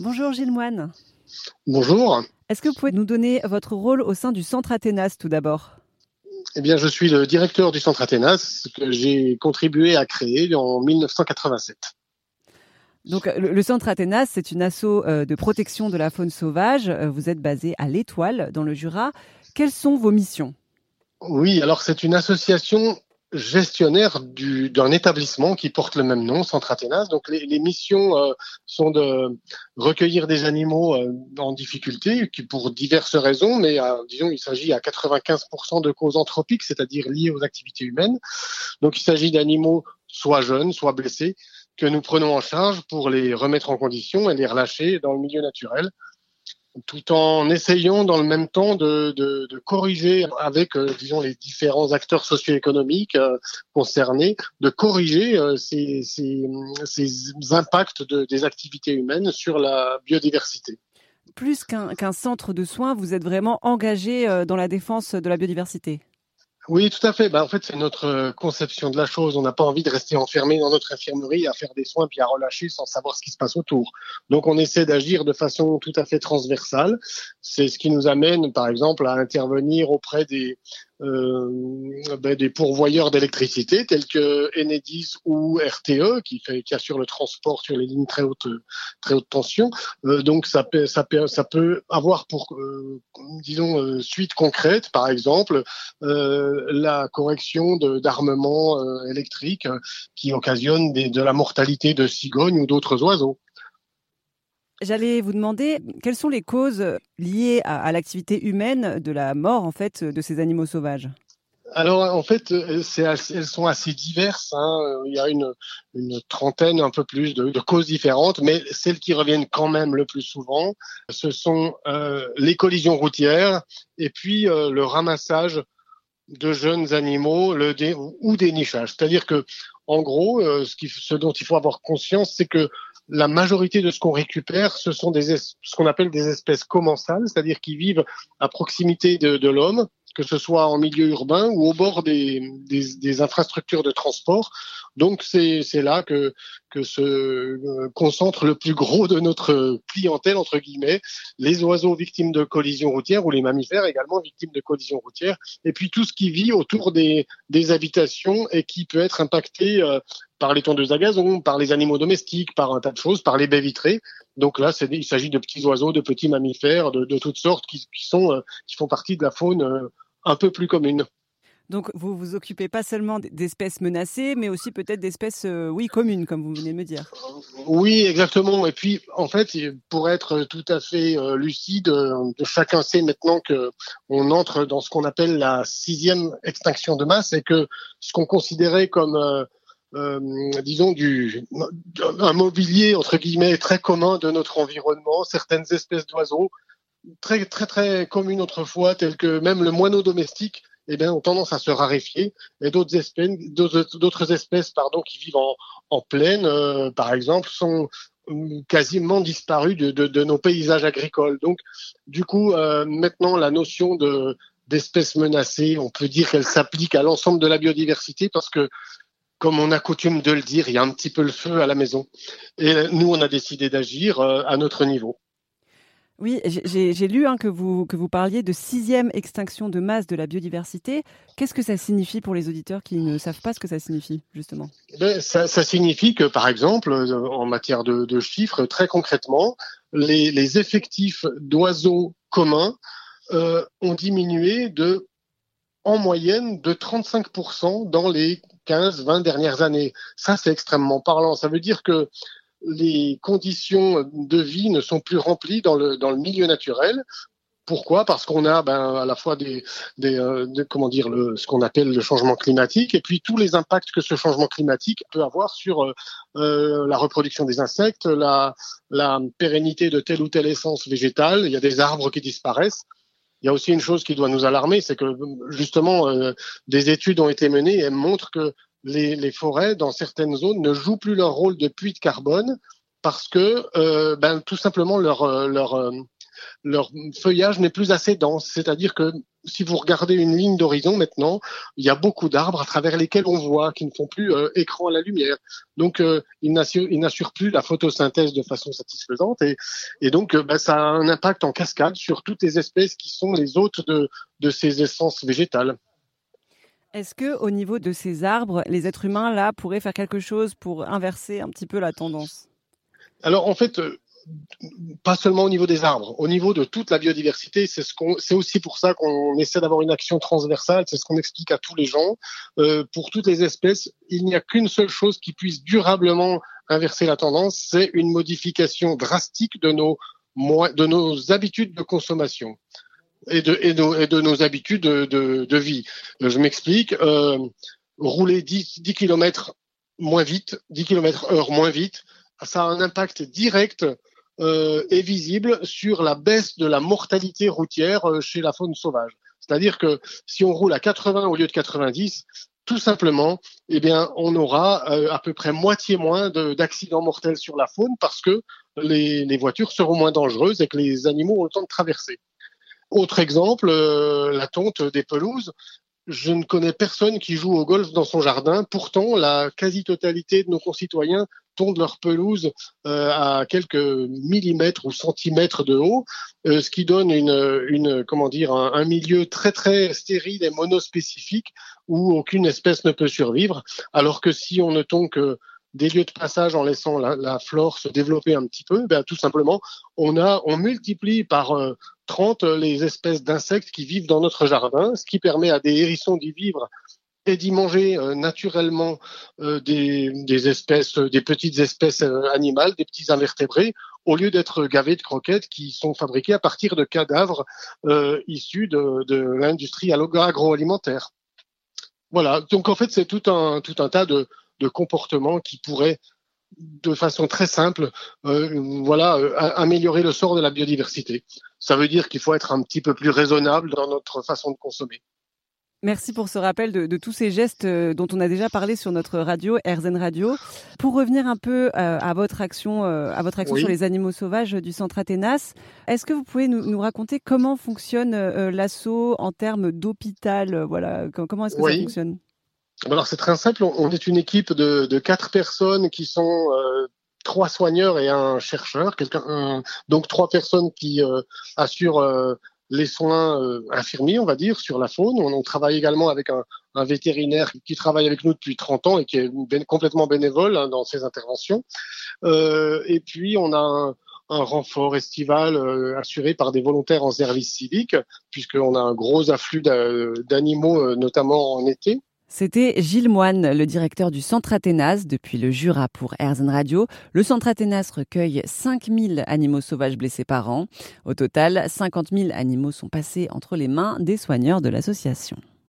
Bonjour Gilles Moine. Bonjour. Est-ce que vous pouvez nous donner votre rôle au sein du Centre Athénas tout d'abord? Eh bien, je suis le directeur du Centre Athénas que j'ai contribué à créer en 1987. Donc, le, Centre Athénas, c'est une asso euh, de protection de la faune sauvage. Euh, vous êtes basé à l'Étoile, dans le Jura. Quelles sont vos missions? Oui, alors c'est une association gestionnaire d'un établissement qui porte le même nom, Centre Athénas. Donc les, missions euh, sont de recueillir des animaux en difficulté, qui pour diverses raisons, mais disons il s'agit à 95% de causes anthropiques, c'est-à-dire liées aux activités humaines. Donc il s'agit d'animaux soit jeunes, soit blessés, que nous prenons en charge pour les remettre en condition et les relâcher dans le milieu naturel, tout en essayant dans le même temps de, de, de corriger avec, euh, disons, les différents acteurs socio-économiques euh, concernés, de corriger euh, ces, ces, ces, impacts de, des activités humaines sur la biodiversité. Plus qu'un centre de soins, vous êtes vraiment engagé dans la défense de la biodiversité? Oui, tout à fait. Ben, en fait, c'est notre euh, conception de la chose. On n'a pas envie de rester enfermé dans notre infirmerie à faire des soins puis à relâcher sans savoir ce qui se passe autour. Donc, on essaie d'agir de façon tout à fait transversale. C'est ce qui nous amène, par exemple, à intervenir auprès des, ben, des pourvoyeurs d'électricité tels que Enedis ou RTE qui, fait, qui assure le transport sur les lignes très haute, très haute tension. Euh, donc ça peut, ça, ça peut avoir pour, euh, disons, euh, suite concrète, par exemple, euh, la correction d'armements électriques qui occasionnent des, de la mortalité de cigognes ou d'autres oiseaux. J'allais vous demander quelles sont les causes liées à, l'activité humaine de la mort en fait de ces animaux sauvages? Alors en fait, elles sont assez diverses. Hein. Il y a une, trentaine, un peu plus, de, causes différentes, mais celles qui reviennent quand même le plus souvent, ce sont euh, les collisions routières et puis euh, le ramassage de jeunes animaux le ou des nichages. C'est-à-dire que, en gros, euh, ce dont il faut avoir conscience, c'est que la majorité de ce qu'on récupère, ce sont des ce qu'on appelle des espèces commensales, c'est-à-dire qui vivent à proximité de, de l'homme, que ce soit en milieu urbain ou au bord des, des, des infrastructures de transport. Donc c'est là que, que se euh, concentre le plus gros de notre clientèle, entre guillemets, les oiseaux victimes de collisions routières ou les mammifères également victimes de collisions routières, et puis tout ce qui vit autour des, des habitations et qui peut être impacté euh, par les tondeuses à gazon, par les animaux domestiques, par un tas de choses, par les baies vitrées. Donc là, il s'agit de petits oiseaux, de petits mammifères, de, de toutes sortes qui, qui, sont, euh, qui font partie de la faune un peu plus commune. Donc vous vous occupez pas seulement d'espèces menacées, mais aussi peut-être d'espèces, euh, oui, communes, comme vous venez de me dire. Oui, exactement. Et puis, en fait, pour être tout à fait euh, lucide, euh, chacun sait maintenant que on entre dans ce qu'on appelle la sixième extinction de masse, et que ce qu'on considérait comme disons du un mobilier entre guillemets très commun de notre environnement, certaines espèces d'oiseaux très très très communes autrefois, telles que même le moineau domestique, eh bien, ont tendance à se raréfier et d'autres espèces, d'autres espèces, pardon, qui vivent en, en plaine, euh, par exemple, sont euh, quasiment disparues de, de, de, nos paysages agricoles. Donc, du coup, euh, maintenant, la notion de d'espèces menacées, on peut dire qu'elle s'applique à l'ensemble de la biodiversité parce que comme on a coutume de le dire, il y a un petit peu le feu à la maison. Et nous, on a décidé d'agir à notre niveau. Oui, j'ai lu hein, que, vous, que vous parliez de sixième extinction de masse de la biodiversité. Qu'est-ce que ça signifie pour les auditeurs qui ne savent pas ce que ça signifie, justement? Ben, ça, ça, signifie que, par exemple, euh, en matière de, de chiffres, très concrètement, les, les effectifs d'oiseaux communs euh, ont diminué de, en moyenne de 35% dans les 15-20 dernières années. Ça, c'est extrêmement parlant. Ça veut dire que les conditions de vie ne sont plus remplies dans le, milieu naturel. Pourquoi? Parce qu'on a ben, à la fois des, euh, comment dire ce qu'on appelle le changement climatique et puis tous les impacts que ce changement climatique peut avoir sur euh, euh la reproduction des insectes, la pérennité de telle ou telle essence végétale. Il y a des arbres qui disparaissent. Il y a aussi une chose qui doit nous alarmer, c'est que justement euh, des études ont été menées et elles montrent que les, forêts, dans certaines zones, ne jouent plus leur rôle de puits de carbone parce que, euh, ben, tout simplement, leur, euh, leur, leur feuillage n'est plus assez dense. C'est-à-dire que si vous regardez une ligne d'horizon maintenant, il y a beaucoup d'arbres à travers lesquels on voit, qui ne font plus euh, écran à la lumière. Donc, euh, ils n'assurent plus la photosynthèse de façon satisfaisante et, et donc bah, ça a un impact en cascade sur toutes les espèces qui sont les hôtes de, de ces essences végétales. Est-ce que au niveau de ces arbres, les êtres humains là pourraient faire quelque chose pour inverser un petit peu la tendance? Alors en fait, euh, pas seulement au niveau des arbres, au niveau de toute la biodiversité, c'est ce aussi pour ça qu'on essaie d'avoir une action transversale. C'est ce qu'on explique à tous les gens. Euh, pour toutes les espèces, il n'y a qu'une seule chose qui puisse durablement inverser la tendance, c'est une modification drastique de nos de nos habitudes de consommation et de, et de, et de nos habitudes de, de, de vie. Je m'explique. Euh, rouler 10, 10 km moins vite, 10 km heure moins vite, ça a un impact direct euh, et visible sur la baisse de la mortalité routière euh, chez la faune sauvage. C'est-à-dire que si on roule à 80 au lieu de 90, tout simplement, eh on aura euh, à peu près moitié moins d'accidents mortels sur la faune parce que les, voitures seront moins dangereuses et que les animaux ont le temps de traverser. Autre exemple, la tonte des pelouses. Je ne connais personne qui joue au golf dans son jardin. Pourtant, la quasi-totalité de nos concitoyens tondent leur pelouse euh, à quelques millimètres ou centimètres de haut, euh, ce qui donne une, une comment dire, un, un, milieu très très stérile et monospécifique où aucune espèce ne peut survivre. Alors que si on ne tombe que des lieux de passage en laissant la, flore se développer un petit peu, ben, tout simplement, on, a, on multiplie par euh, 30 les espèces d'insectes qui vivent dans notre jardin, ce qui permet à des hérissons d'y vivre et d'y manger euh, naturellement euh, des, espèces, des petites espèces euh, animales, des petits invertébrés, au lieu d'être gavés de croquettes qui sont fabriquées à partir de cadavres euh, issus de, de l'industrie agroalimentaire. Voilà. Donc en fait, c'est tout un tout un tas de, de comportements qui pourraient de façon très simple, euh, voilà, euh, améliorer le sort de la biodiversité. Ça veut dire qu'il faut être un petit peu plus raisonnable dans notre façon de consommer. Merci pour ce rappel de, de, tous ces gestes euh, dont on a déjà parlé sur notre radio, RZN Radio. Pour revenir un peu euh, à votre action, euh, à votre action oui. sur les animaux sauvages du Centre Athénas, est-ce que vous pouvez nous, nous raconter comment fonctionne l'assaut en termes d'hôpital Voilà, comment est-ce que oui. ça fonctionne? Alors c'est très simple, on est une équipe de, de quatre personnes qui sont euh, trois soigneurs et un chercheur, quelqu'un, donc trois personnes qui euh, assurent euh, les soins euh, infirmiers, on va dire, sur la faune. On, travaille également avec un, un, vétérinaire qui travaille avec nous depuis 30 ans et qui est complètement bénévole hein, dans ses interventions. Euh, et puis on a un, un renfort estival euh, assuré par des volontaires en service civique, puisqu'on a un gros afflux d'animaux, notamment en été. C'était Gilles Moine, le directeur du Centre Athénas depuis le Jura pour Airzen Radio. Le Centre Athénas recueille 5000 animaux sauvages blessés par an. Au total, 50 000 animaux sont passés entre les mains des soigneurs de l'association.